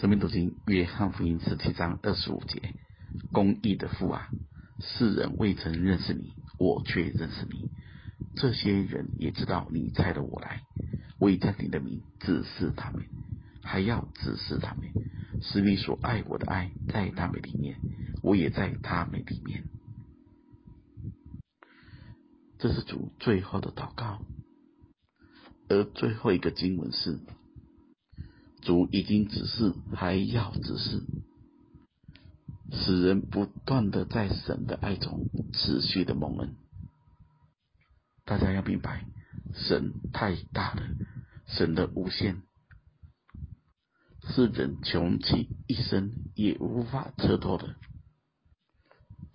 生命读经约翰福音十七章二十五节：公义的父啊，世人未曾认识你，我却认识你。这些人也知道你差了我来，我已将你的名指示他们，还要指示他们，使你所爱我的爱在他们里面，我也在他们里面。这是主最后的祷告，而最后一个经文是。主已经指示，还要指示，使人不断的在神的爱中持续的蒙恩。大家要明白，神太大了，神的无限是人穷其一生也无法测透的。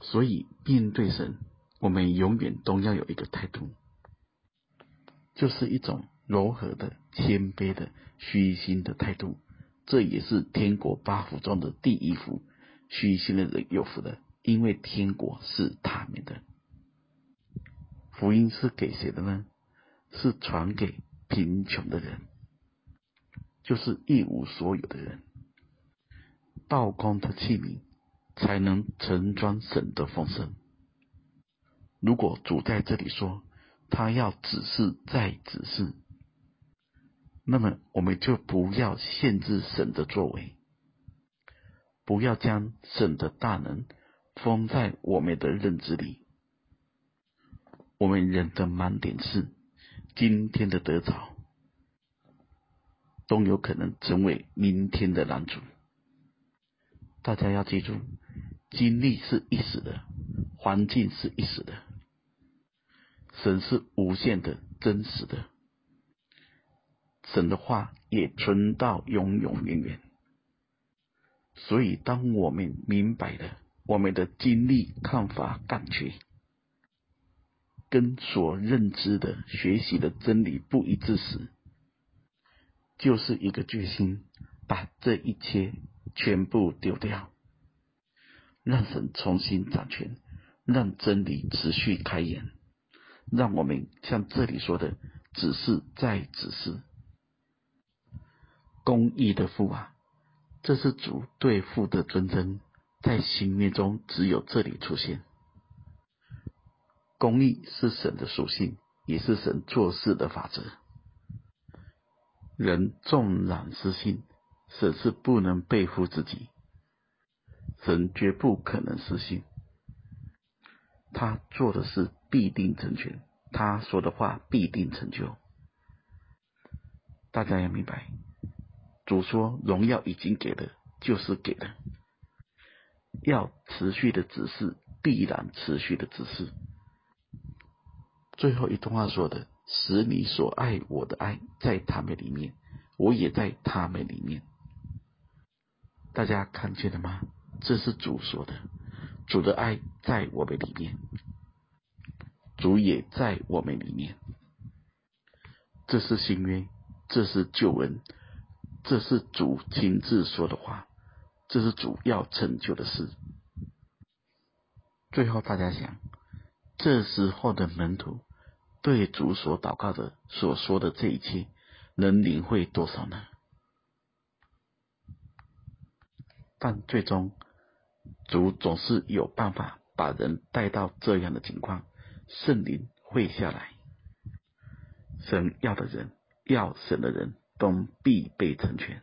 所以面对神，我们永远都要有一个态度，就是一种。柔和的、谦卑的、虚心的态度，这也是天国八福中的第一福。虚心的人有福的，因为天国是他们的。福音是给谁的呢？是传给贫穷的人，就是一无所有的人。道空的器皿才能盛装神的丰盛。如果主在这里说，他要指示再指示。那么，我们就不要限制神的作为，不要将神的大能封在我们的认知里。我们人的盲点是，今天的得着都有可能成为明天的拦阻。大家要记住，经历是一时的，环境是一时的，神是无限的、真实的。神的话也存到永永远远，所以当我们明白了我们的经历、看法、感觉跟所认知的、学习的真理不一致时，就是一个决心，把这一切全部丢掉，让神重新掌权，让真理持续开演，让我们像这里说的，只是再只是。公义的父啊，这是主对父的尊称，在新约中只有这里出现。公义是神的属性，也是神做事的法则。人纵然失信，神是不能背负自己，神绝不可能失信。他做的事必定成全，他说的话必定成就。大家要明白。主说：“荣耀已经给了，就是给了。要持续的指示，必然持续的指示。最后一段话说的：‘使你所爱我的爱在他们里面，我也在他们里面。’大家看见了吗？这是主说的。主的爱在我们里面，主也在我们里面。这是新约，这是旧恩。”这是主亲自说的话，这是主要成就的事。最后，大家想，这时候的门徒对主所祷告的、所说的这一切，能领会多少呢？但最终，主总是有办法把人带到这样的情况，圣灵会下来，神要的人，要神的人。中必被成全。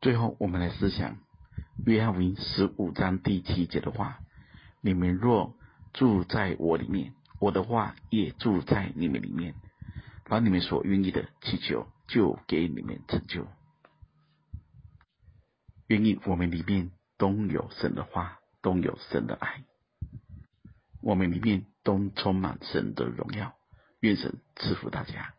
最后，我们来思想约翰福音十五章第七节的话：“你们若住在我里面，我的话也住在你们里面，把你们所愿意的祈求，就给你们成就。”愿意我们里面都有神的话，都有神的爱，我们里面都充满神的荣耀。愿神赐福大家。